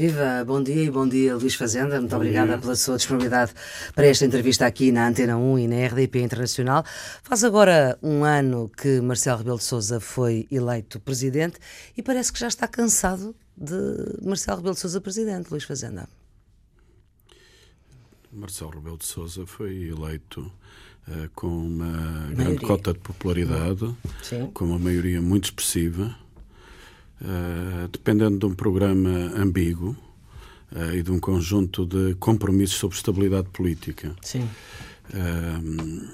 Viva, bom dia e bom dia, Luís Fazenda. Muito bom obrigada dia. pela sua disponibilidade para esta entrevista aqui na Antena 1 e na RDP Internacional. Faz agora um ano que Marcelo Rebelo de Sousa foi eleito presidente e parece que já está cansado de Marcelo Rebelo de Sousa presidente, Luís Fazenda. Marcelo Rebelo de Sousa foi eleito uh, com uma maioria. grande cota de popularidade, Sim. com uma maioria muito expressiva eh, dependendo de um programa ambíguo uh, e de um conjunto de compromissos sobre estabilidade política. Sim. Uh,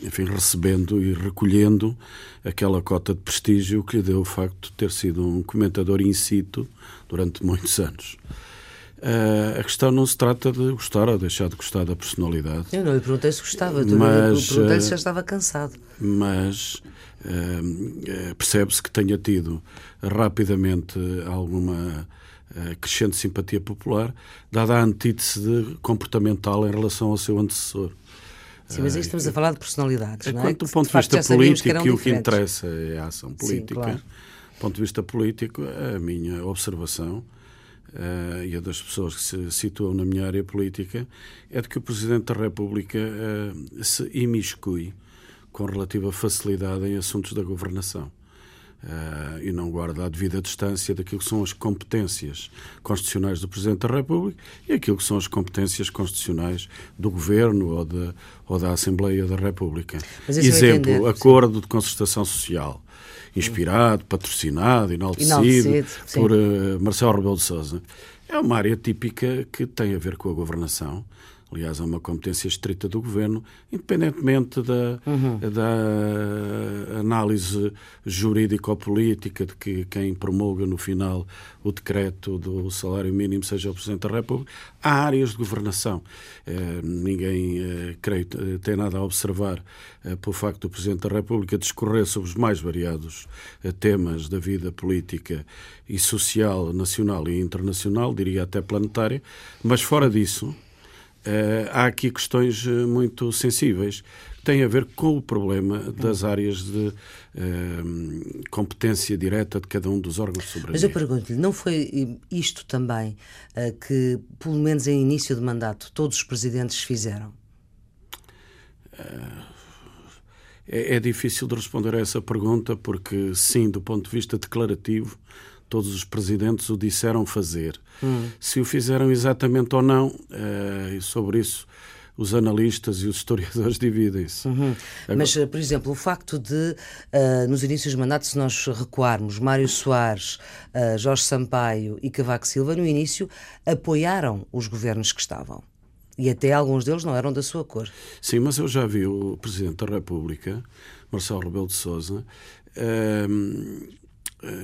enfim, recebendo e recolhendo aquela cota de prestígio que lhe deu o facto de ter sido um comentador in situ durante muitos anos. Uh, a questão não se trata de gostar ou deixar de gostar da personalidade. Eu não lhe perguntei se gostava, eu mas, perguntei se já estava cansado. Mas percebe-se que tenha tido rapidamente alguma uh, crescente simpatia popular, dada a antítese comportamental em relação ao seu antecessor. Sim, mas aí estamos a falar de personalidades, não é? Quanto do ponto de vista político, o que interessa é a ação política. Sim, claro. Do ponto de vista político, a minha observação uh, e a das pessoas que se situam na minha área política é de que o Presidente da República uh, se imiscui com relativa facilidade em assuntos da governação. Uh, e não guarda a devida distância daquilo que são as competências constitucionais do Presidente da República e aquilo que são as competências constitucionais do Governo ou, de, ou da Assembleia da República. Exemplo, entender, acordo sim. de concertação social, inspirado, patrocinado, enaltecido, enaltecido por uh, Marcelo Rebelo de Sousa. É uma área típica que tem a ver com a governação Aliás, é uma competência estrita do governo, independentemente da, uhum. da análise jurídico-política de que quem promulga no final o decreto do salário mínimo seja o Presidente da República. Há áreas de governação. Eh, ninguém, eh, creio, tem nada a observar eh, pelo facto do Presidente da República discorrer sobre os mais variados temas da vida política e social, nacional e internacional, diria até planetária, mas fora disso há aqui questões eh, muito sensíveis que têm a ver com o problema das áreas de uh, competência direta de cada um dos órgãos de soberania. Mas eu pergunto-lhe, não foi isto também uh, que, pelo menos em início de mandato, todos os presidentes fizeram? É, é difícil de responder a essa pergunta porque, sim, do ponto de vista declarativo, todos os presidentes o disseram fazer. Hum. Se o fizeram exatamente ou não, uh, sobre isso os analistas e os historiadores dividem-se. Uhum. Agora... Mas, por exemplo, o facto de, uh, nos inícios do mandato, se nós recuarmos, Mário Soares, uh, Jorge Sampaio e Cavaco Silva, no início, apoiaram os governos que estavam. E até alguns deles não eram da sua cor. Sim, mas eu já vi o Presidente da República, Marcelo Rebelo de Sousa, uh, eh,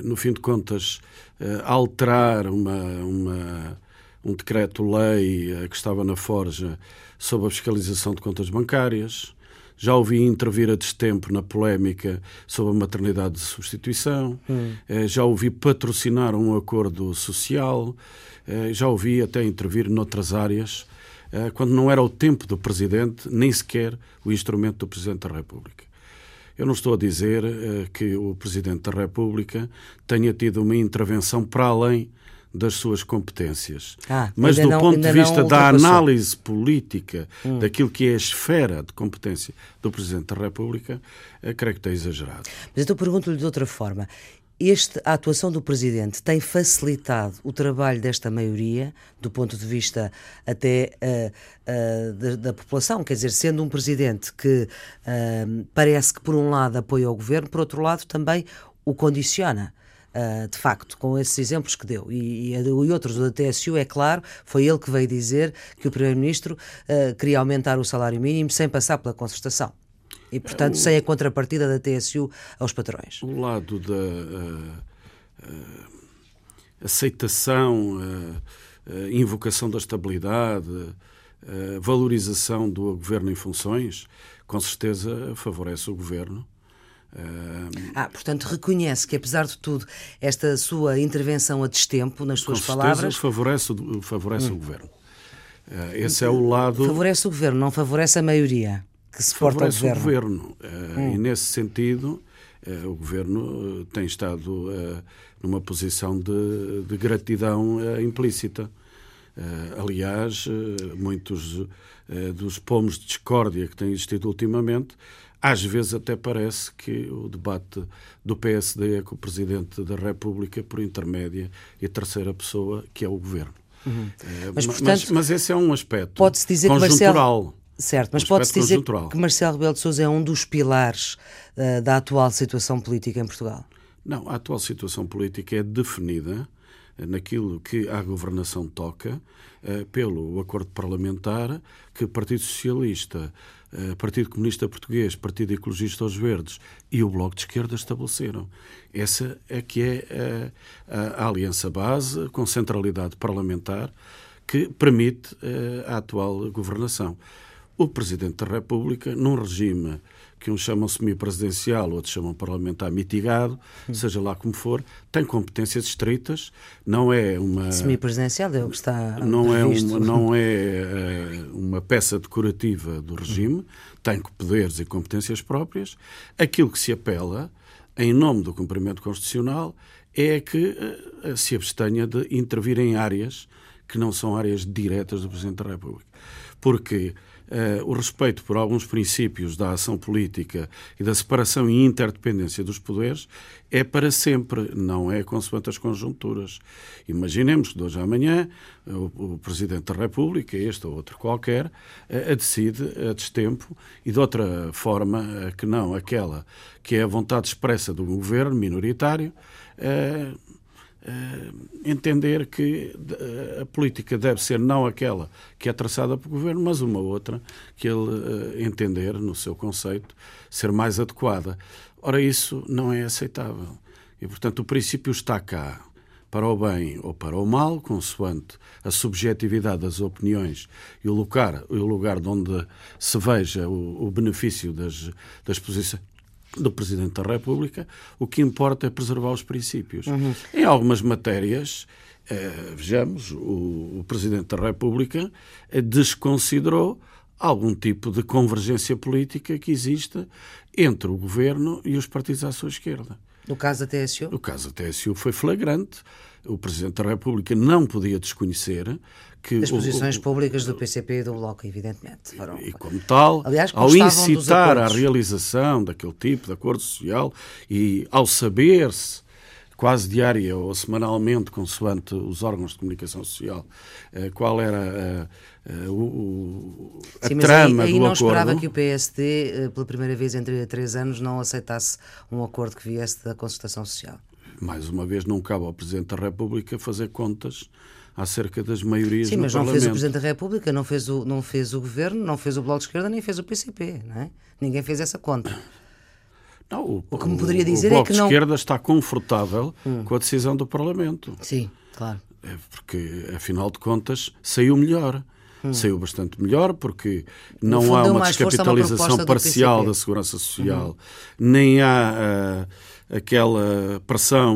no fim de contas, eh, alterar uma, uma, um decreto-lei eh, que estava na forja sobre a fiscalização de contas bancárias. Já ouvi intervir a destempo na polémica sobre a maternidade de substituição. Hum. Já ouvi patrocinar um acordo social. Já ouvi até intervir noutras áreas, quando não era o tempo do Presidente, nem sequer o instrumento do Presidente da República. Eu não estou a dizer uh, que o Presidente da República tenha tido uma intervenção para além das suas competências. Ah, Mas do não, ponto de vista da análise política hum. daquilo que é a esfera de competência do Presidente da República, uh, creio que está exagerado. Mas então pergunto-lhe de outra forma este, a atuação do Presidente tem facilitado o trabalho desta maioria, do ponto de vista até uh, uh, da, da, população? Quer dizer, sendo um Presidente que uh, parece que, por um lado, apoia o Governo, por outro lado, também o condiciona. Uh, de facto, com esses exemplos que deu. E, e, e, outros da TSU, é claro, foi ele que veio dizer que o Primeiro-Ministro uh, queria aumentar o salário mínimo sem passar pela concertação. E, portanto, sem a contrapartida da TSU aos patrões. O lado da uh, uh, aceitação, uh, invocação da estabilidade, valorização do governo em funções, com certeza favorece o governo. Ah, portanto, reconhece que, apesar de tudo, esta sua intervenção a destempo, nas suas com palavras. favorece, favorece hum. o governo. Esse é o lado. Favorece o governo, não favorece a maioria que se porta ao governo. o governo. Hum. E nesse sentido, o governo tem estado numa posição de, de gratidão implícita. Aliás, muitos dos pomos de discórdia que têm existido ultimamente, às vezes até parece que o debate do PSD é com o Presidente da República por intermédia e a terceira pessoa, que é o Governo. Uhum. Mas, portanto, mas, mas, esse é um aspecto pode dizer conjuntural. Que Marcelo... Certo, mas pode-se dizer que Marcelo Rebelo de Sousa é um dos pilares uh, da atual situação política em Portugal? Não, a atual situação política é definida naquilo que a governação toca eh, pelo acordo parlamentar que Partido Socialista, eh, Partido Comunista Português, Partido Ecologista aos Verdes e o Bloco de Esquerda estabeleceram. Essa é que é eh, a, a aliança base com centralidade parlamentar que permite a atual governação. O Presidente da República, num regime que uns chamam semi-presidencial, outros chamam parlamentar mitigado, hum. seja lá como for, tem competências estritas, não é uma... Semi-presidencial é o que está não é uma, Não é uh, uma peça decorativa do regime, hum. tem poderes e competências próprias. Aquilo que se apela, em nome do cumprimento constitucional, é que uh, se abstenha de intervir em áreas que não são áreas diretas do Presidente da República. Porque uh, o respeito por alguns princípios da ação política e da separação e interdependência dos poderes é para sempre, não é consoante as conjunturas. Imaginemos que de hoje à amanhã o, o Presidente da República, este ou outro qualquer, uh, decide a destempo e de outra forma uh, que não aquela que é a vontade expressa do governo minoritário. Entender que uh, a política deve ser não aquela que é traçada pelo governo, mas uma outra que ele uh, entender, no seu conceito, ser mais adequada. Ora, isso não é aceitável. E, portanto, o princípio está cá para o bem ou para o mal, consoante a subjetividade das opiniões e o lugar, o lugar de onde se veja o, o benefício das, das posições do Presidente da República, o que importa é preservar os princípios. Uhum. Em algumas matérias, eh, vejamos, o, o, Presidente da República eh, desconsiderou algum tipo de convergência política que exista entre o Governo e os partidos à sua esquerda. No caso da TSU? No caso da TSU foi flagrante. O Presidente da República não podia desconhecer que... As posições o, públicas do PCP e do Bloco, evidentemente. Foram... E, como tal, Aliás, ao incitar a realização daquele tipo de acordo social e ao saber-se quase diária ou semanalmente, consoante os órgãos de comunicação social, eh, qual era a, a, a, a Sim, trama aí, aí do não acordo. esperava que o PSD, eh, pela primeira vez em três anos, não aceitasse um acordo que viesse da consultação social. Mais uma vez, não cabe ao Presidente da República fazer contas acerca das maiorias Sim, mas não Parlamento. fez o Presidente da República, não fez o, não fez o Governo, não fez o Bloco de Esquerda, nem fez o PCP. Não é? Ninguém fez essa conta. Não, o, o que me poderia dizer o é Bloco é que não... de Esquerda está confortável hum. com a decisão do Parlamento. Sim, claro. É porque, afinal de contas, saiu melhor. Hum. Saiu bastante melhor porque não há uma descapitalização parcial da segurança social, hum. nem há uh, aquela pressão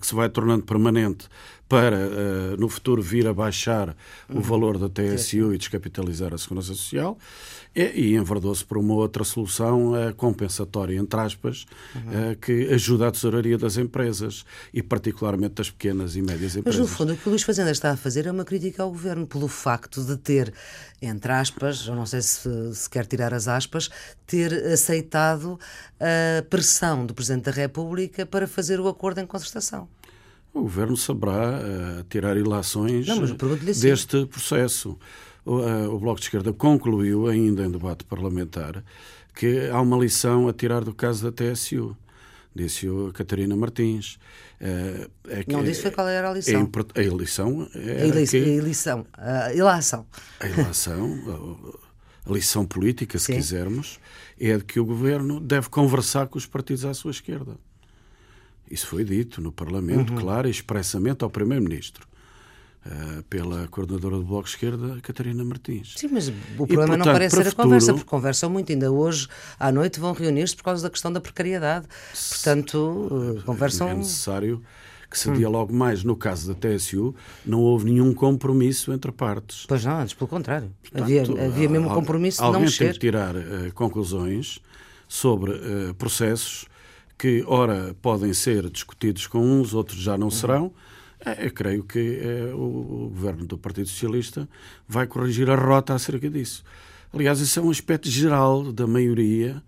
que se vai tornando permanente para, uh, no futuro, vir a baixar o valor da TSU e descapitalizar a Segurança Social, e, e enverdou-se por uma outra solução uh, compensatória, entre aspas, uhum. uh, que ajuda a tesouraria das empresas e, particularmente, das pequenas e médias empresas. Mas, no fundo, o que o Luís Fazenda está a fazer é uma crítica ao Governo pelo facto de ter, entre aspas, eu não sei se, se quer tirar as aspas, ter aceitado a pressão do Presidente da República para fazer o acordo em concertação. O Governo saberá uh, tirar ilações Não, deste processo. O, uh, o, Bloco de Esquerda concluiu, ainda em debate parlamentar, que há uma lição a tirar do caso da TSU. Disse-o a Catarina Martins. Uh, é que, Não disse qual era a lição. É, a eleição. A, eleição, a eleição. A ilação. A ilação, a lição política, se Sim. quisermos, é de que o Governo deve conversar com os partidos à sua esquerda. Isso foi dito no Parlamento, uhum. claro, expressamente ao Primeiro-Ministro. Uh, pela coordenadora do Bloco de Esquerda, Catarina Martins. Sim, mas o problema e, portanto, não parece ser a futuro... conversa, porque conversam muito. Ainda hoje, à noite, vão reunir-se por causa da questão da precariedade. Portanto, uh, conversam... É necessário que se hum. dialogue mais. No caso da TSU, não houve nenhum compromisso entre partes. Pois não, antes pelo contrário. Portanto, havia, havia mesmo um compromisso de não mexer. Alguém tem que tirar uh, conclusões sobre processos que, ora, podem ser discutidos com uns, outros já não uhum. serão. É, eu creio que é, o, governo do Partido Socialista vai corrigir a rota acerca disso. Aliás, isso é um aspecto geral da maioria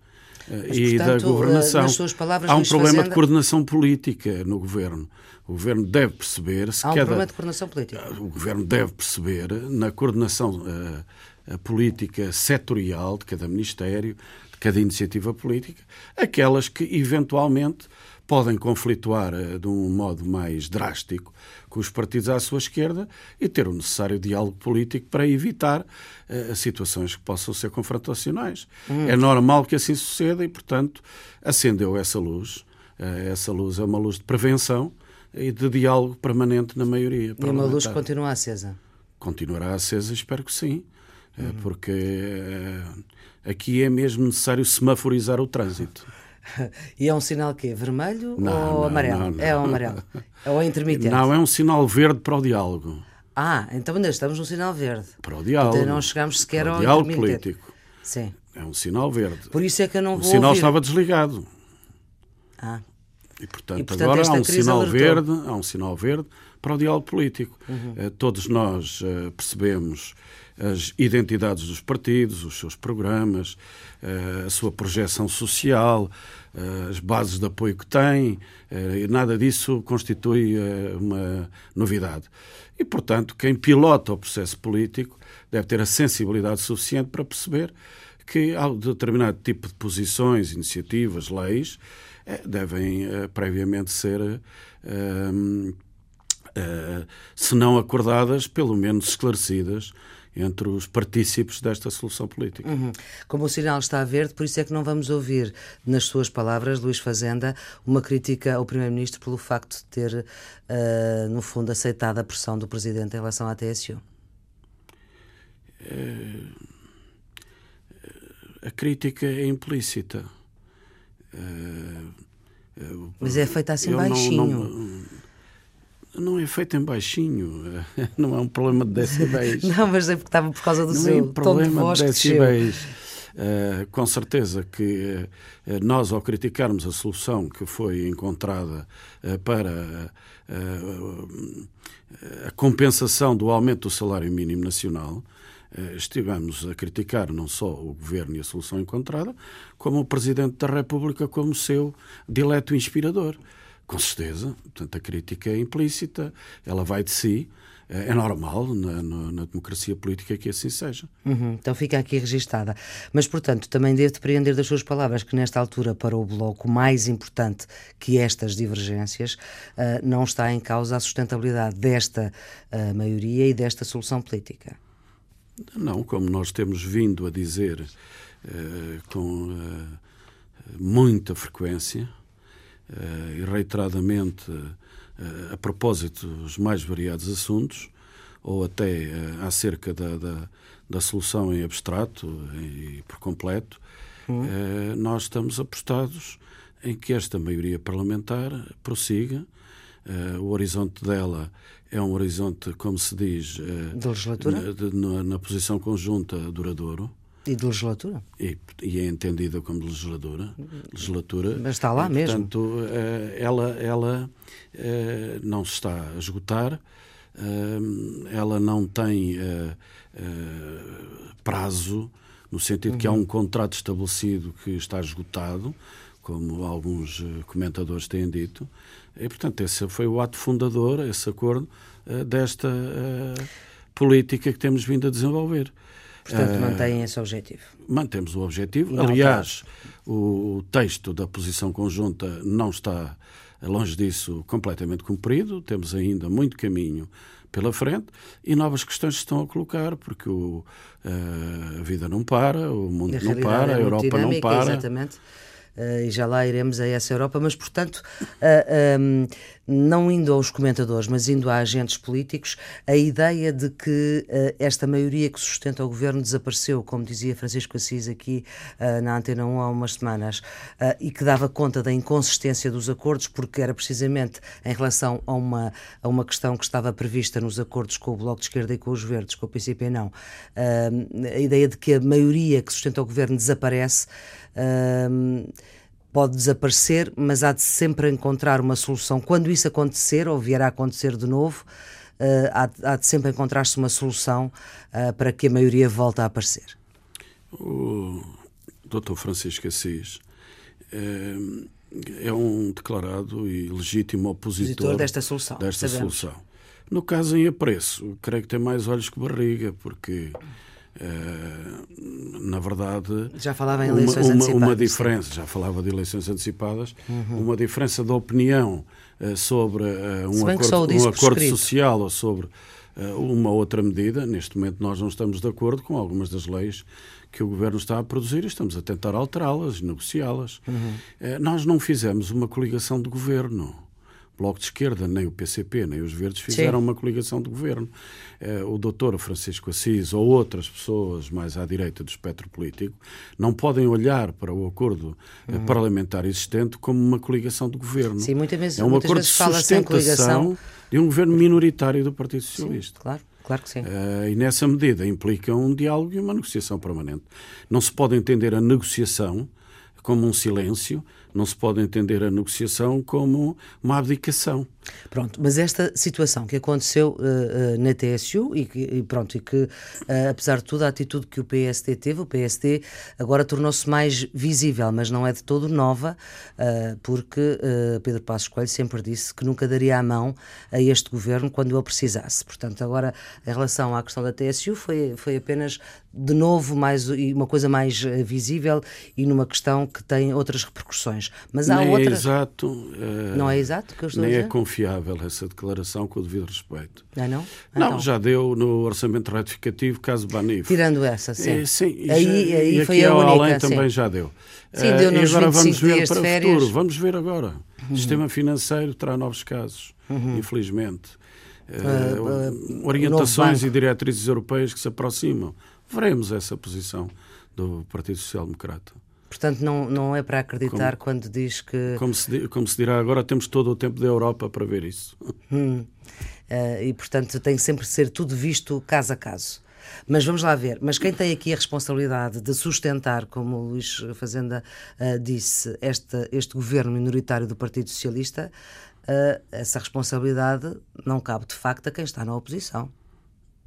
eh, Mas, e portanto, da governação. Palavras, Há um problema Fazenda... de coordenação política no governo. O governo deve perceber se Há um cada... problema de coordenação política. O governo deve perceber na coordenação uh, política setorial de cada ministério, de cada iniciativa política, aquelas que eventualmente podem conflituar uh, de um modo mais drástico com os partidos à sua esquerda e ter o necessário diálogo político para evitar uh, situações que possam ser confrontacionais. Hum. É normal que assim suceda e, portanto, acendeu essa luz. Uh, essa luz é uma luz de prevenção e de diálogo permanente na maioria. E uma luz continua acesa? Continuará acesa, espero que sim, uhum. porque aqui é mesmo necessário semaforizar o trânsito. E é um sinal que Vermelho não, ou não, amarelo? Não, é o amarelo. Ou é intermitente? Não, é um sinal verde para o diálogo. Ah, então ainda estamos num sinal verde. Para o diálogo. Ainda não chegamos sequer para o ao diálogo político. Sim. É um sinal verde. Por isso é que eu não vou. O sinal ouvir. estava desligado. Ah. E portanto, e, portanto agora há um sinal alertou. verde, há um sinal verde para o diálogo político. Uhum. Uh, todos nós uh, percebemos as identidades dos partidos, os seus programas, uh, a sua projeção social, as bases de apoio que têm, e nada disso constitui uma novidade. E, portanto, quem pilota o processo político deve ter a sensibilidade suficiente para perceber que há determinado tipo de posições, iniciativas, leis, eh, devem previamente ser, se não acordadas, pelo menos esclarecidas entre os partícipes desta solução política. Uhum. Como o sinal está verde, por isso é que não vamos ouvir, nas suas palavras, Luís Fazenda, uma crítica ao Primeiro-Ministro pelo facto de ter, no fundo, aceitado a pressão do Presidente em relação à TSU. A crítica é implícita. Mas é feita assim baixinho. Não, não, não, é feita em baixinho, não é um problema de decibéis. não, mas é porque estava por causa do não seu é um tom de voz de decibéis. Uh, com certeza que uh, nós, ao criticarmos a solução que foi encontrada uh, para a compensação do aumento do salário mínimo nacional, estivemos a criticar não só o governo e a solução encontrada, como o Presidente da República como seu dileto inspirador. Com certeza, portanto, a crítica é implícita, ela vai de si. Eh, é normal na, na, na democracia política que assim seja. Uhum, então fica aqui registada. Mas, portanto, também devo depreender das suas palavras que, nesta altura, para o Bloco, mais importante que estas divergências, uh, não está em causa a sustentabilidade desta uh, maioria e desta solução política. Não, como nós temos vindo a dizer uh, com uh, muita frequência e reiteradamente a propósito dos mais variados assuntos, ou até acerca da, da, da, solução em abstrato e por completo, hum. nós estamos apostados em que esta maioria parlamentar prossiga. o horizonte dela é um horizonte, como se diz, eh, de legislatura? Na, na, na, posição conjunta duradouro. E de legislatura? E, e é entendida como legislatura. legislatura. Mas está lá e, mesmo. Portanto, eh, ela, ela eh, não se está a esgotar, ela não tem prazo, no sentido uhum. que há um contrato estabelecido que está esgotado, como alguns comentadores têm dito. E, portanto, esse foi o ato fundador, esse acordo, desta política que temos vindo a desenvolver. Portanto, uh, mantêm esse objetivo. Mantemos o objetivo. Não Aliás, o texto da posição conjunta não está, longe disso, completamente cumprido. Temos ainda muito caminho pela frente e novas questões se estão a colocar, porque o, a vida não para, o mundo não para, a é Europa não para. Exatamente uh, e já lá iremos a essa Europa, mas, portanto, uh, eh, um, não indo aos comentadores, mas indo a agentes políticos, a ideia de que uh, esta maioria que sustenta o governo desapareceu, como dizia Francisco Assis aqui na Antena 1 há umas semanas, e que dava conta da inconsistência dos acordos, porque era precisamente em relação a uma, a uma questão que estava prevista nos acordos com o Bloco de Esquerda e com os Verdes, com o PCP não, a ideia de que a maioria que sustenta o governo desaparece pode desaparecer, mas há de sempre encontrar uma solução. Quando isso acontecer, ou vier a acontecer de novo, uh, há, há, de sempre encontrar-se uma solução uh, para que a maioria volte a aparecer. O Dr. Francisco Assis é, é um declarado e legítimo opositor, opositor desta solução. Desta solução. No caso em apreço, creio que tem mais olhos que barriga, porque na verdade já falava em eleições uma, uma, uma diferença sim. já falava de eleições antecipadas uhum. uma diferença de opinião uh, sobre uh, um acordo, um acordo social ou sobre uma outra medida neste momento nós não estamos de acordo com algumas das leis que o governo está a produzir e estamos a tentar alterá-las negociá-las uhum. nós não fizemos uma coligação de governo Bloco de Esquerda, nem o PCP, nem os Verdes fizeram Sim. uma coligação de governo. Eh, o doutor Francisco Assis ou outras pessoas mais à direita do espectro político não podem olhar para o acordo eh, uhum. parlamentar existente como uma coligação de governo. Sim, muitas vezes, é um acordo de sustentação de um governo minoritário do Partido Socialista. Sim, claro. Claro que sim. Uh, e nessa medida implica um diálogo e uma negociação permanente. Não se pode entender a negociação como um silêncio, não se pode entender a negociação como uma abdicação. Pronto, mas esta situação que aconteceu uh, uh, na TSU e, e pronto, e que uh, apesar de tudo a atitude que o PSD teve, o PSD agora tornou-se mais visível, mas não é de todo nova, porque Pedro Passos Coelho sempre disse que nunca daria a mão a este governo quando ele precisasse. Portanto, agora em relação à questão da TSU foi, foi apenas de novo mais uma coisa mais visível e numa questão que tem outras repercussões. Mas há nem outras. É exato. não é exato que eu estou nem a é dizer? É confiável essa declaração com o devido respeito. Ah, não? Não, então. já deu no orçamento retificativo, caso Banif. Tirando essa, sim. É, sim aí, já, aí e foi a única, além também já deu. Sim, deu nos e agora vamos ver para o futuro. Vamos ver agora. Uhum. O sistema financeiro terá novos casos, uhum. infelizmente. Uh, uh, orientações e diretrizes europeias que se aproximam. Veremos essa posição do Partido Social Democrata. Portanto, não, não é para acreditar como, quando diz que. Como se, como se dirá agora, temos todo o tempo da Europa para ver isso. Hum. Uh, e, portanto, tem sempre de ser tudo visto caso a caso. Mas vamos lá ver. Mas quem tem aqui a responsabilidade de sustentar, como o Luís Fazenda uh, disse, este, este governo minoritário do Partido Socialista, uh, essa responsabilidade não cabe de facto a quem está na oposição.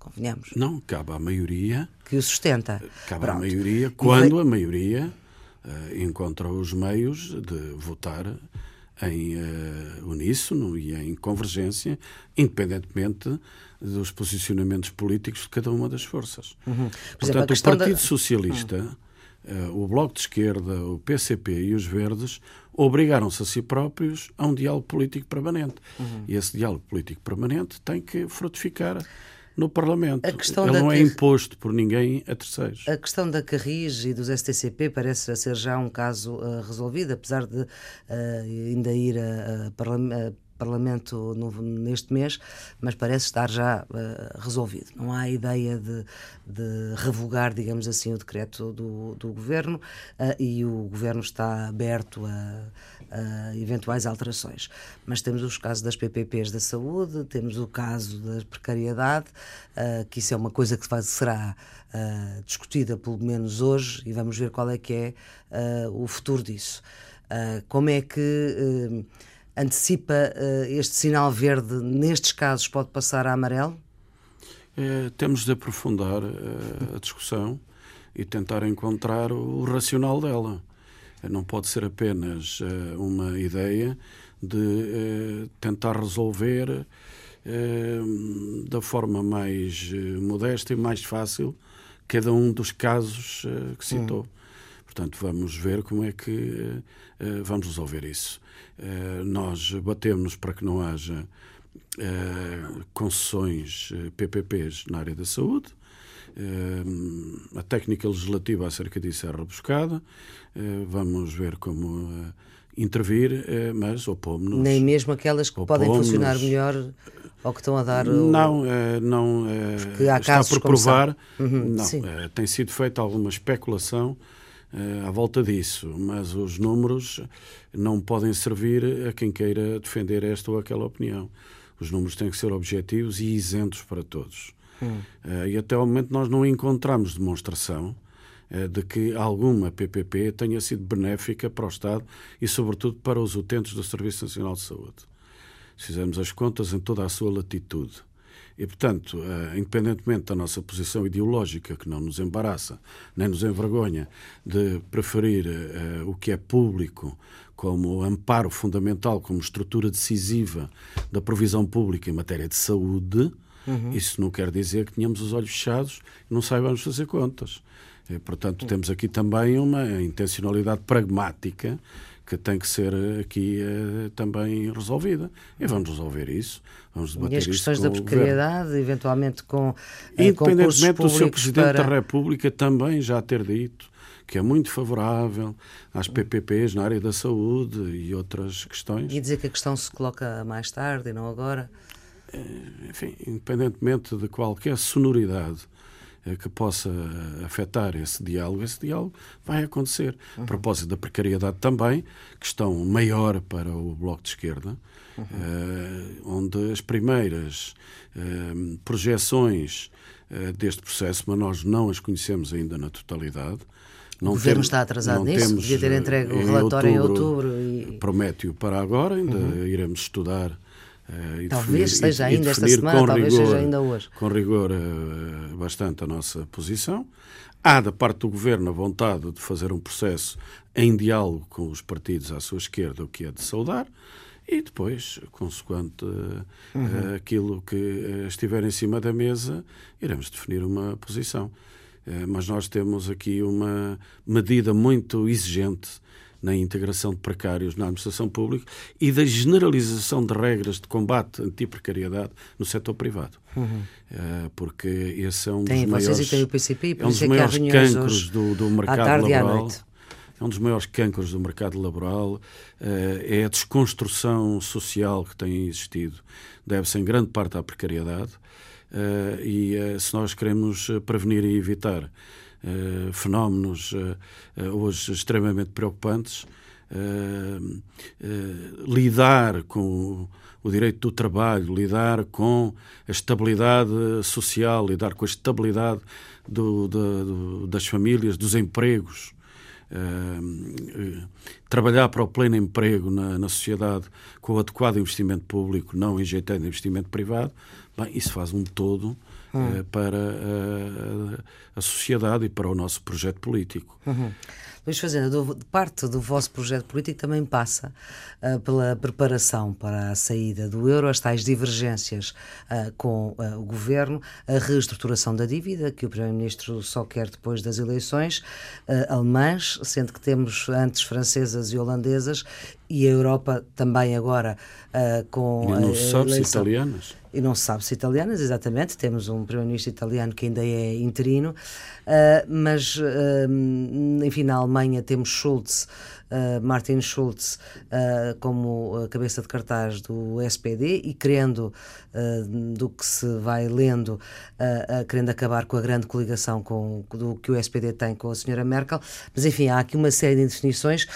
Convenhamos. Não, cabe à maioria. Que o sustenta. Cabe Pronto. à maioria, quando a maioria uh, encontra os meios de votar em uh, uníssono e em convergência, independentemente dos posicionamentos políticos de cada uma das forças. Uhum. Portanto, exemplo, o Partido da... Socialista, uhum. uh, o Bloco de Esquerda, o PCP e os Verdes obrigaram-se a si próprios a um diálogo político permanente. Uhum. E esse diálogo político permanente tem que frutificar no Parlamento. Ele não é imposto por ninguém a terceiros. A questão da Carris e dos STCP parece ser já um caso uh, resolvido, apesar de uh, ainda ir a, a, a Parlamento neste mês, mas parece estar já uh, resolvido. Não há ideia de, de, revogar, digamos assim, o decreto do, do Governo uh, e o Governo está aberto a, a, eventuais alterações. Mas temos os casos das PPPs da saúde, temos o caso da precariedade, uh, que isso é uma coisa que será discutida pelo menos hoje e vamos ver qual é que é o futuro disso. como é que antecipa uh, este sinal verde, nestes casos, pode passar a amarelo? É, temos de aprofundar uh, a discussão e tentar encontrar o racional dela. Não pode ser apenas uh, uma ideia de tentar resolver da forma mais modesta e mais fácil cada um dos casos que citou. Hum. Portanto, vamos ver como é que vamos resolver isso. Eh, nós batemos para que não haja eh, concessões PPPs eh, na área da saúde. a técnica legislativa acerca disso é rebuscada. vamos ver como intervir, mas opomos-nos. Nem mesmo aquelas que podem funcionar melhor ou que estão a dar. Não, não está por provar. Uhum, não, tem sido feita alguma especulação à volta disso, mas os números não podem servir a quem queira defender esta ou aquela opinião. Os números têm que ser objetivos e isentos para todos. Hum. Uh, e até ao momento nós não encontramos demonstração de que alguma PPP tenha sido benéfica para o Estado e, sobretudo, para os utentes do Serviço Nacional de Saúde. Se fizermos as contas em toda a sua latitude. E, portanto, independentemente da nossa posição ideológica, que não nos embaraça, nem nos envergonha, de preferir o que é público como amparo fundamental, como estrutura decisiva da provisão pública em matéria de saúde, uhum. isso não quer dizer que tenhamos os olhos fechados e não saibamos fazer contas. E, portanto, uhum. temos aqui também uma intencionalidade pragmática que tem que ser aqui uh, também resolvida. E vamos resolver isso. Vamos debater e as questões da precariedade, eventualmente com uh, Independentemente do seu Presidente para... da República também já ter dito que é muito favorável às PPPs na área da saúde e outras questões. E dizer que a questão se coloca mais tarde e não agora? Eh, enfim, independentemente de qualquer sonoridade eh, que possa afetar esse diálogo, esse diálogo vai acontecer. Uhum. A propósito da precariedade também, questão maior para o Bloco de Esquerda, uhum. uh, onde as primeiras uh, projeções uh, deste processo, mas nós não as conhecemos ainda na totalidade, não o governo está atrasado nisso, temos, devia ter entregue o relatório em outubro. E... Promete-o para agora, ainda uhum. iremos estudar. Uh, talvez definir, seja ainda esta semana, talvez rigor, seja ainda hoje. Com rigor uh, bastante a nossa posição. Há da parte do governo a vontade de fazer um processo em diálogo com os partidos à sua esquerda, o que é de saudar, e depois, consoante uh, uhum. aquilo que estiver em cima da mesa, iremos definir uma posição. Eh, mas nós temos aqui uma medida muito exigente na integração de precários na administração pública e da generalização de regras de combate anti-precariedade no setor privado. Uhum. Eh, porque esse é um tem dos maiores, e tem o PCP, é um dos é maiores cancros do, do mercado laboral. É um dos maiores cancros do mercado laboral, eh, é a desconstrução social que tem existido. Deve-se em grande parte à precariedade Uh, e se nós queremos eh, prevenir e evitar uh, fenómenos hoje extremamente preocupantes, lidar com o direito do trabalho, lidar com a estabilidade social, lidar com a estabilidade do, do, das famílias, dos empregos, Uh, trabalhar para o pleno emprego na, na, sociedade com o adequado investimento público, não injetando investimento privado, Bem, isso faz um todo hum. uh, para a, a, sociedade e para o nosso projeto político. Uhum. Luís Fazenda, do, parte do vosso projeto político também passa uh, pela preparação para a saída do euro, as tais divergências uh, com uh, o governo, a reestruturação da dívida, que o Primeiro-Ministro só quer depois das eleições, alemãs, sendo que temos antes francesas e holandesas, e a Europa também agora com. E não se sabe se italianas e não se sabe se italianas, exatamente. Temos um primeiro-ministro italiano que ainda é interino, uh, mas, uh, enfim, na Alemanha temos Schulz, uh, Martin Schulz, como cabeça de cartaz do SPD e querendo, do que se vai lendo, querendo acabar com a grande coligação com, do que o SPD tem com a senhora Merkel. Mas, enfim, há aqui uma série de indefinições,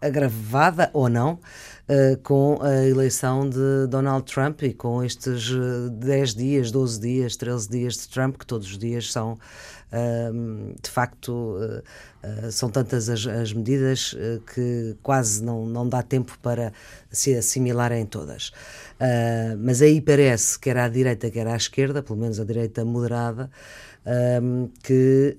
agravada ou não. Uh, com a eleição de Donald Trump e com estes 10 uh, dias, 12 dias, 13 dias de Trump, que todos os dias são, uh, de facto, uh, são tantas as, as medidas que quase não, não dá tempo para se assimilarem todas. mas aí parece, quer à direita, quer à esquerda, pelo menos a direita moderada, um, que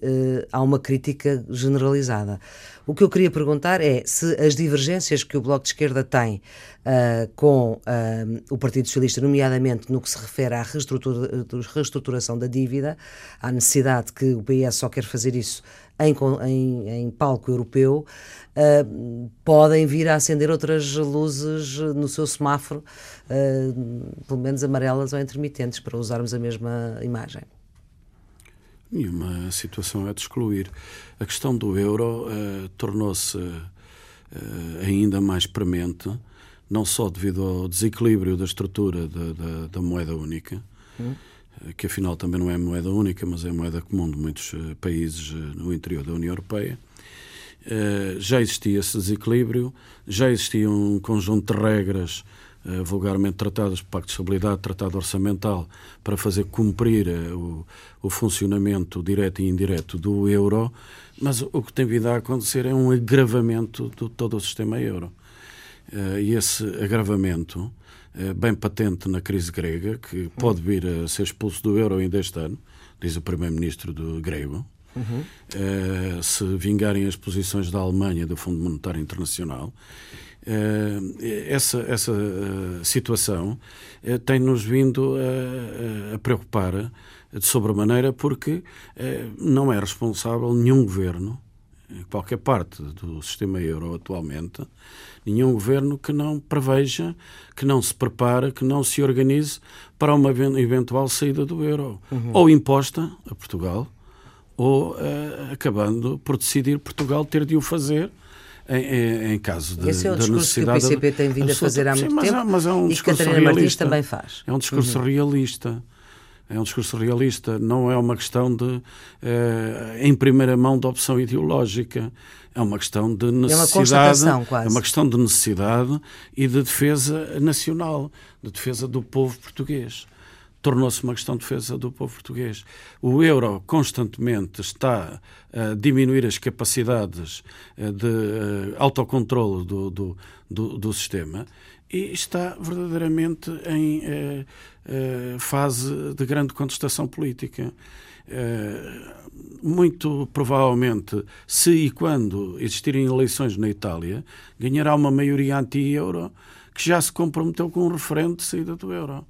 há uma crítica generalizada. O que eu queria perguntar é se as divergências que o Bloco de Esquerda tem uh, com uh, o Partido Socialista, nomeadamente no que se refere à reestrutura, reestruturação da dívida, à necessidade que o PS só quer fazer isso em, em, em palco europeu, uh, podem vir a acender outras luzes no seu semáforo, pelo menos amarelas ou intermitentes, para usarmos a mesma imagem. Nenhuma situação é de excluir. A questão do euro uh, tornou-se uh, ainda mais premente, não só devido ao desequilíbrio da estrutura da, da, da moeda única, hum. que afinal também não é moeda única, mas é moeda comum de muitos países no interior da União Europeia. já existia esse desequilíbrio, já existia um conjunto de regras uh, vulgarmente tratadas, Pacto de Estabilidade, Tratado Orçamental, para fazer cumprir uh, o, o, funcionamento direto e indireto do euro, mas o que tem vindo a acontecer é um agravamento de todo o sistema euro. Uh, e esse agravamento, bem patente na crise grega, que pode vir a ser expulso do euro ainda este ano, diz o primeiro-ministro do grego, uhum. se vingarem as posições da Alemanha do Fundo Monetário Internacional, eh, essa, essa eh, situação eh, tem-nos vindo a, a, preocupar de sobremaneira porque não é responsável nenhum governo, em qualquer parte do sistema euro atualmente, nenhum governo que não preveja, que não se prepare, que não se organize para uma eventual saída do euro, uhum. ou imposta a Portugal, ou uh, acabando por decidir Portugal ter de o fazer em, em caso de, Esse é o discurso que o PCP tem vindo a fazer há muito sim, tempo mas é, mas é um e que Catarina realista. Martins também faz. É um discurso uhum. realista. É um discurso realista, não é uma questão de, eh, em primeira mão, de opção ideológica. É uma questão de necessidade. É uma, é uma questão de necessidade e de defesa nacional, de defesa do povo português tornou-se uma questão de defesa do povo português. O euro constantemente está a diminuir as capacidades eh, de eh, autocontrole do, do, do, do sistema e está verdadeiramente em eh, fase de grande contestação política. muito provavelmente, se e quando existirem eleições na Itália, ganhará uma maioria anti-euro que já se comprometeu com um referendo de saída do euro.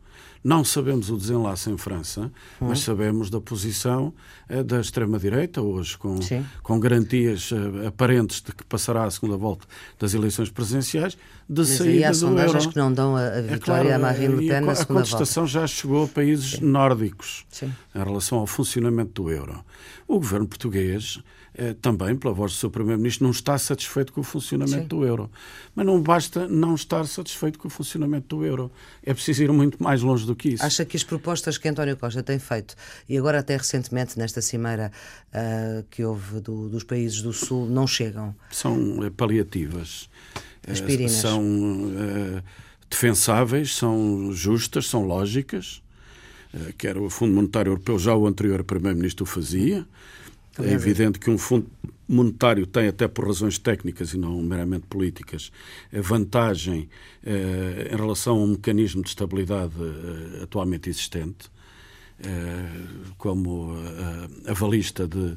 Não sabemos o desenlace em França, hum. mas sabemos da posição eh, da extrema-direita, hoje com, com garantias eh, aparentes de que passará a segunda volta das eleições presidenciais, de mas saída aí há do sondagens euro. que não dão a, a vitória é claro, a Marine Le Pen na segunda volta. A contestação já chegou a países Sim. nórdicos Sim. em relação ao funcionamento do euro. O governo português também, pela voz do seu Primeiro-Ministro, não está satisfeito com o funcionamento Sim. do euro. Mas não basta não estar satisfeito com o funcionamento do euro. É preciso ir muito mais longe do que isso. Acha que as propostas que António Costa tem feito, e agora até recentemente nesta cimeira uh, que houve do, dos países do Sul, não chegam? São uh, paliativas. Aspirinas. são defensáveis, são justas, são lógicas. quer o Fundo Monetário Europeu, já o anterior Primeiro-Ministro o fazia. É evidente que um fundo monetário tem, até por razões técnicas e não meramente políticas, vantagem eh, em relação a um mecanismo de estabilidade eh, atualmente existente, eh, como a avalista de,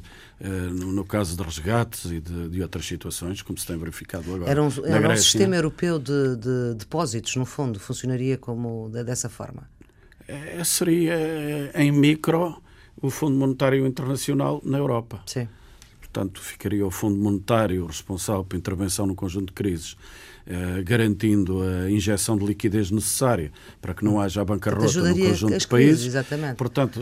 no, no, caso de resgates e de, de, outras situações, como se tem verificado agora. Era um, era um sistema europeu de, de, depósitos, no fundo, funcionaria como dessa forma? É, seria em micro o Fundo Monetário Internacional na Europa. Sim. Portanto, ficaria o Fundo Monetário responsável pela intervenção no conjunto de crises, eh, garantindo a injeção de liquidez necessária para que não haja a bancarrota no conjunto de países. Exatamente. Portanto,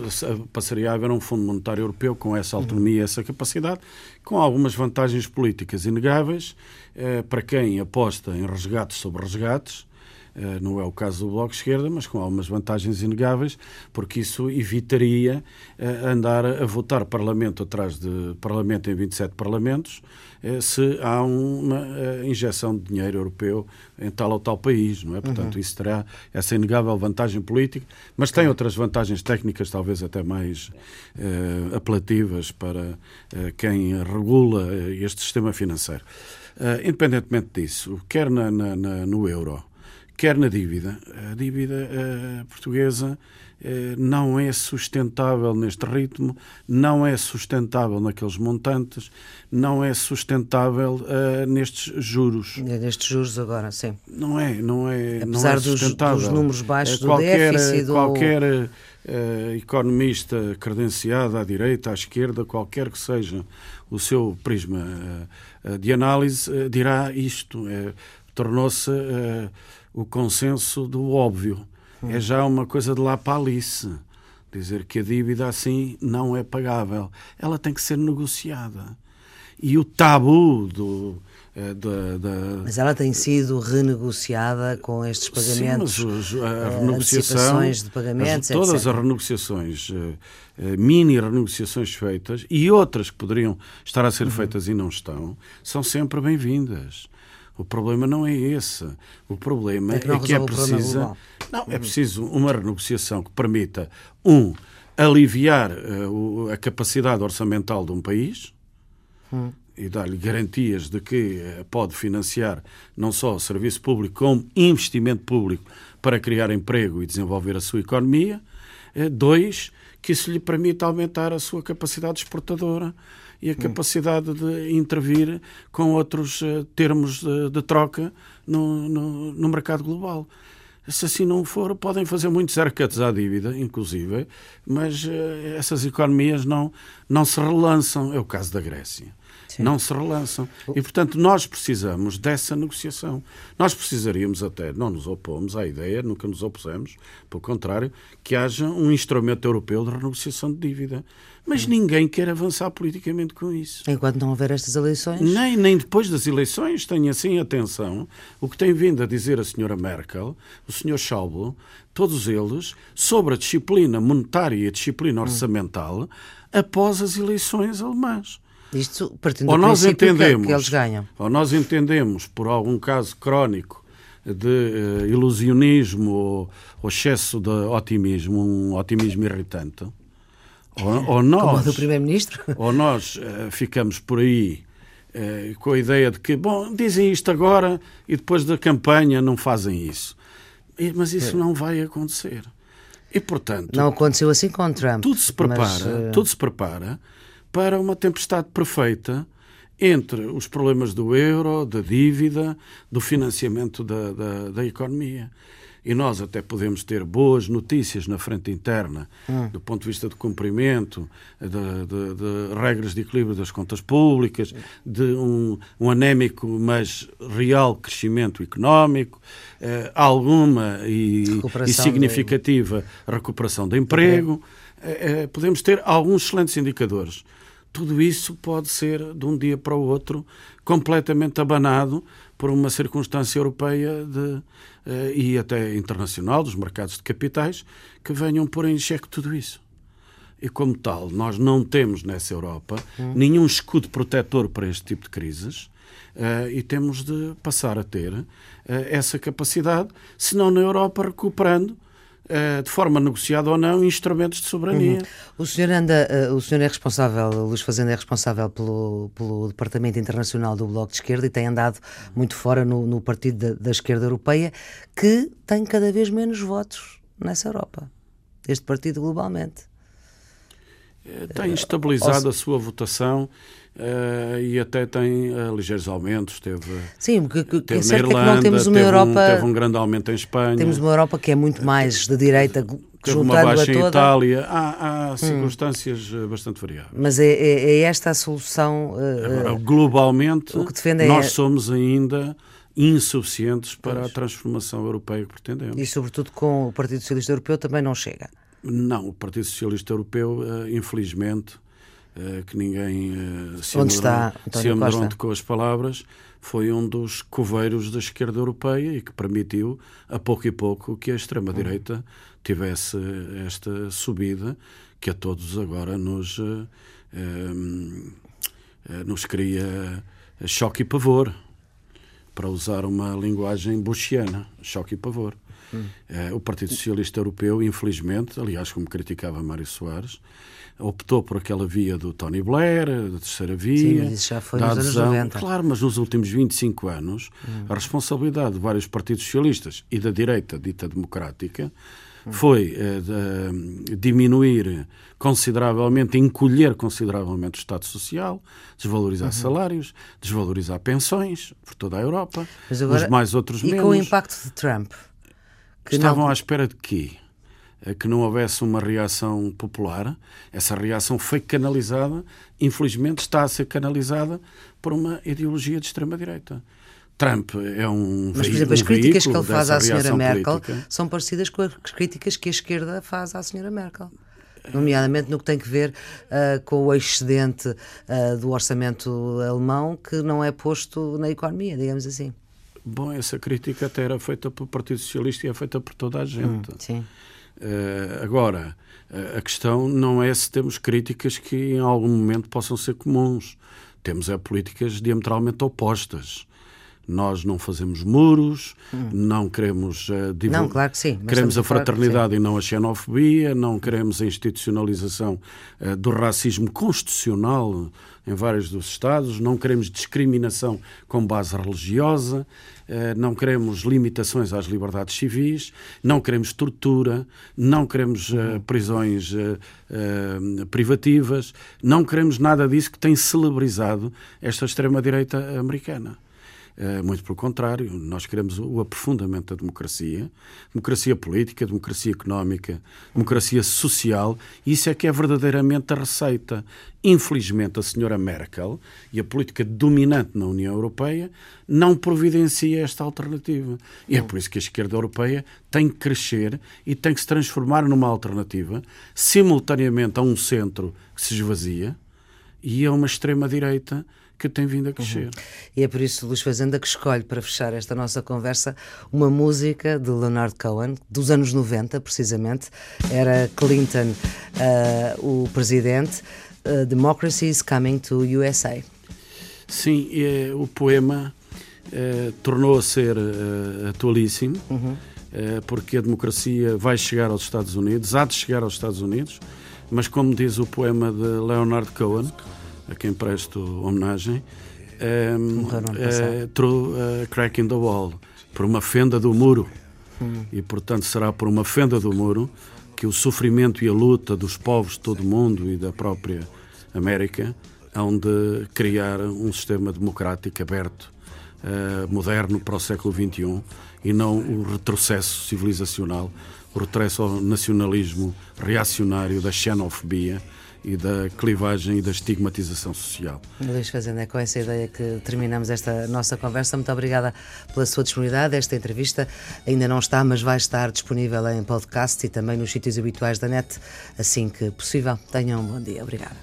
passaria a haver um Fundo Monetário Europeu com essa autonomia e uhum. essa capacidade, com algumas vantagens políticas inegáveis eh, para quem aposta em resgates sobre resgates eh, não é o caso do Bloco de Esquerda, mas com algumas vantagens inegáveis, porque isso evitaria eh, andar a votar Parlamento atrás de Parlamento em 27 Parlamentos, eh, se há uma injeção de dinheiro europeu em tal ou tal país, não é? Portanto, uhum. isso terá essa inegável vantagem política, mas tem outras vantagens técnicas, talvez até mais apelativas para quem regula este sistema financeiro. Uh, independentemente disso, quer na, na, na, no euro, quer na dívida. A dívida uh, portuguesa uh, não é sustentável neste ritmo, não é sustentável naqueles montantes, não é sustentável uh, nestes juros. Nestes juros agora, sim. Não é, não é, Apesar não é sustentável. Dos, dos números baixos qualquer, do déficit... Do... Qualquer economista credenciado à direita, à esquerda, qualquer que seja o seu prisma de análise, dirá isto. Tornou-se o consenso do óbvio. Hum. É já uma coisa de lá para Alice. Dizer que a dívida assim não é pagável. Ela tem que ser negociada. E o tabu do, eh, da, da... Mas ela tem sido renegociada com estes pagamentos, Sim, mas a eh, renegociação, de pagamentos, as, todas etc. as renegociações, eh, mini renegociações feitas e outras que poderiam estar a ser uhum. feitas e não estão, são sempre bem-vindas. O problema não é esse. O problema é que, é, que é precisa. Não, é preciso uma renegociação que permita, um, aliviar uh, a capacidade orçamental de um país. Hum e dar-lhe garantias de que uh, pode financiar não só o serviço público, como investimento público para criar emprego e desenvolver a sua economia. Uh, dois, que isso lhe permita aumentar a sua capacidade exportadora e a hum. capacidade de intervir com outros uh, termos de, de troca no, no, no, mercado global. Se assim não for, podem fazer muitos haircuts à dívida, inclusive, mas uh, essas economias não, não se relançam. É o caso da Grécia. Sim. Não se relançam. E, portanto, nós precisamos dessa negociação. Nós precisaríamos até, não nos opomos à ideia, nunca nos opusemos, pelo contrário, que haja um instrumento europeu de renegociação de dívida. Mas ninguém quer avançar politicamente com isso. Enquanto não houver estas eleições? Nem, nem depois das eleições. Tenha assim atenção. O que tem vindo a dizer a senhora Merkel, o senhor Schauble, todos eles, sobre a disciplina monetária e a disciplina orçamental hum. após as eleições alemãs. Isto partindo ou do nós entendemos, que, que eles ganham. Ou nós entendemos, por algum caso crónico, de uh, ilusionismo ou, ou, excesso de otimismo, um otimismo irritante, ou, ou nós, Como do Primeiro-Ministro. Ou nós uh, ficamos por aí uh, com a ideia de que, bom, dizem isto agora e depois da campanha não fazem isso. E, mas isso é. não vai acontecer. E, portanto... Não aconteceu assim com Trump. Tudo se prepara, mas, tudo se prepara para uma tempestade perfeita entre os problemas do euro, da dívida, do financiamento da, da, da economia e nós até podemos ter boas notícias na frente interna, hum. do ponto de vista de cumprimento, de, de, de, regras de equilíbrio das contas públicas, de um, um anémico, mas real crescimento económico, eh, alguma e, e significativa de... recuperação de emprego. Eh, eh, podemos ter alguns excelentes indicadores tudo isso pode ser, de um dia para o outro, completamente abanado por uma circunstância europeia de, uh, e até internacional, dos mercados de capitais, que venham pôr em xeque tudo isso. E como tal, nós não temos nessa Europa hum. nenhum escudo protetor para este tipo de crises uh, e temos de passar a ter uh, essa capacidade, se não na Europa recuperando eh, de forma negociada ou não, instrumentos de soberania. Uhum. O senhor anda, uh, o senhor é responsável, o Luís Fazenda é responsável pelo, pelo Departamento Internacional do Bloco de Esquerda e tem andado muito fora no, no partido da, da, esquerda europeia, que tem cada vez menos votos nessa Europa. Este partido globalmente. Eh, tem estabilizado a sua votação Uh, e até tem uh, ligeiros aumentos. Teve, Sim, que, que, teve é certo Irlanda, é que não temos uma Europa. Um, teve um grande aumento em Espanha. Temos uma Europa que é muito mais de direita, teve uma baixa em Itália. Há, há hum. circunstâncias hum. bastante variáveis. Mas é, é, é esta a solução. Uh, Agora, globalmente, nós é... somos ainda insuficientes para pois. a transformação europeia que pretendemos. E, sobretudo, com o Partido Socialista Europeu também não chega. Não, o Partido Socialista Europeu, infelizmente eh, que ninguém uh, se Onde está se amedronte com as palavras, foi um dos coveiros da esquerda europeia e que permitiu, a pouco e pouco, que a extrema-direita tivesse esta subida que a todos agora nos, uh, nos cria choque e pavor, para usar uma linguagem bushiana, choque e pavor. Hum. o Partido Socialista Europeu, infelizmente, aliás, como criticava Mário Soares, optou por aquela via do Tony Blair, da terceira via. Sim, mas isso já foi nos adesão. anos 90. Claro, mas nos últimos 25 anos, hum. a responsabilidade de vários partidos socialistas e da direita dita democrática foi eh, de, diminuir consideravelmente, encolher consideravelmente o Estado Social, desvalorizar uhum. salários, desvalorizar pensões por toda a Europa, mas agora, os mais outros e menos. E com o impacto de Trump? Estavam não... à espera de quê? Eh, que não houvesse uma reação popular. Essa reação foi canalizada, infelizmente está a ser canalizada por uma ideologia de extrema-direita. Trump é um Mas, por exemplo, um as críticas que ele faz à senhora Merkel política. são parecidas com as críticas que a esquerda faz à senhora Merkel. Nomeadamente no que tem que ver uh, com o excedente uh, do orçamento alemão que não é posto na economia, digamos assim. Bom, essa crítica até era feita pelo Partido Socialista e é feita por toda a gente. Hum, sim. Uh, agora, uh, a questão não é se temos críticas que em algum momento possam ser comuns. Temos é políticas diametralmente opostas. Nós não fazemos muros, hum. não queremos uh, divulgar. Não, claro que sim. Queremos a fraternidade e não a xenofobia, não queremos a institucionalização uh, do racismo constitucional em vários dos Estados, não queremos discriminação com base religiosa, não queremos limitações às liberdades civis, não queremos tortura, não queremos uh, prisões uh, privativas, não queremos nada disso que tem celebrizado esta extrema-direita americana. Eh, muito pelo contrário, nós queremos o aprofundamento da democracia, democracia política, democracia económica, democracia social, e isso é que é verdadeiramente a receita. Infelizmente, a senhora Merkel e a política dominante na União Europeia não providencia esta alternativa. E é por isso que a esquerda europeia tem que crescer e tem que se transformar numa alternativa, simultaneamente a um centro que se esvazia e a uma extrema-direita que tem vindo a crescer. Uhum. E é por isso, Luís Fazenda, que escolhe para fechar esta nossa conversa uma música de Leonard Cohen, dos anos 90, precisamente. Era Clinton uh, o presidente. Uh, Democracy is Coming to USA. Sim, é, o poema é, tornou a ser é, atualíssimo, uhum. porque a democracia vai chegar aos Estados Unidos, há de chegar aos Estados Unidos, mas como diz o poema de Leonard Cohen, a quem presto homenagem, um, uh, through a crack in the wall, por uma fenda do muro. Hum. E, portanto, será por uma fenda do muro que o sofrimento e a luta dos povos de todo o mundo e da própria América hão de criar um sistema democrático aberto, uh, moderno para o século XXI e não o retrocesso civilizacional, o retrocesso ao nacionalismo reacionário da xenofobia e da clivagem e da estigmatização social. Luís Fazenda, é com essa ideia que terminamos esta nossa conversa. Muito obrigada pela sua disponibilidade. Esta entrevista ainda não está, mas vai estar disponível em podcast e também nos sítios habituais da net assim que possível. Tenham um bom dia. Obrigada.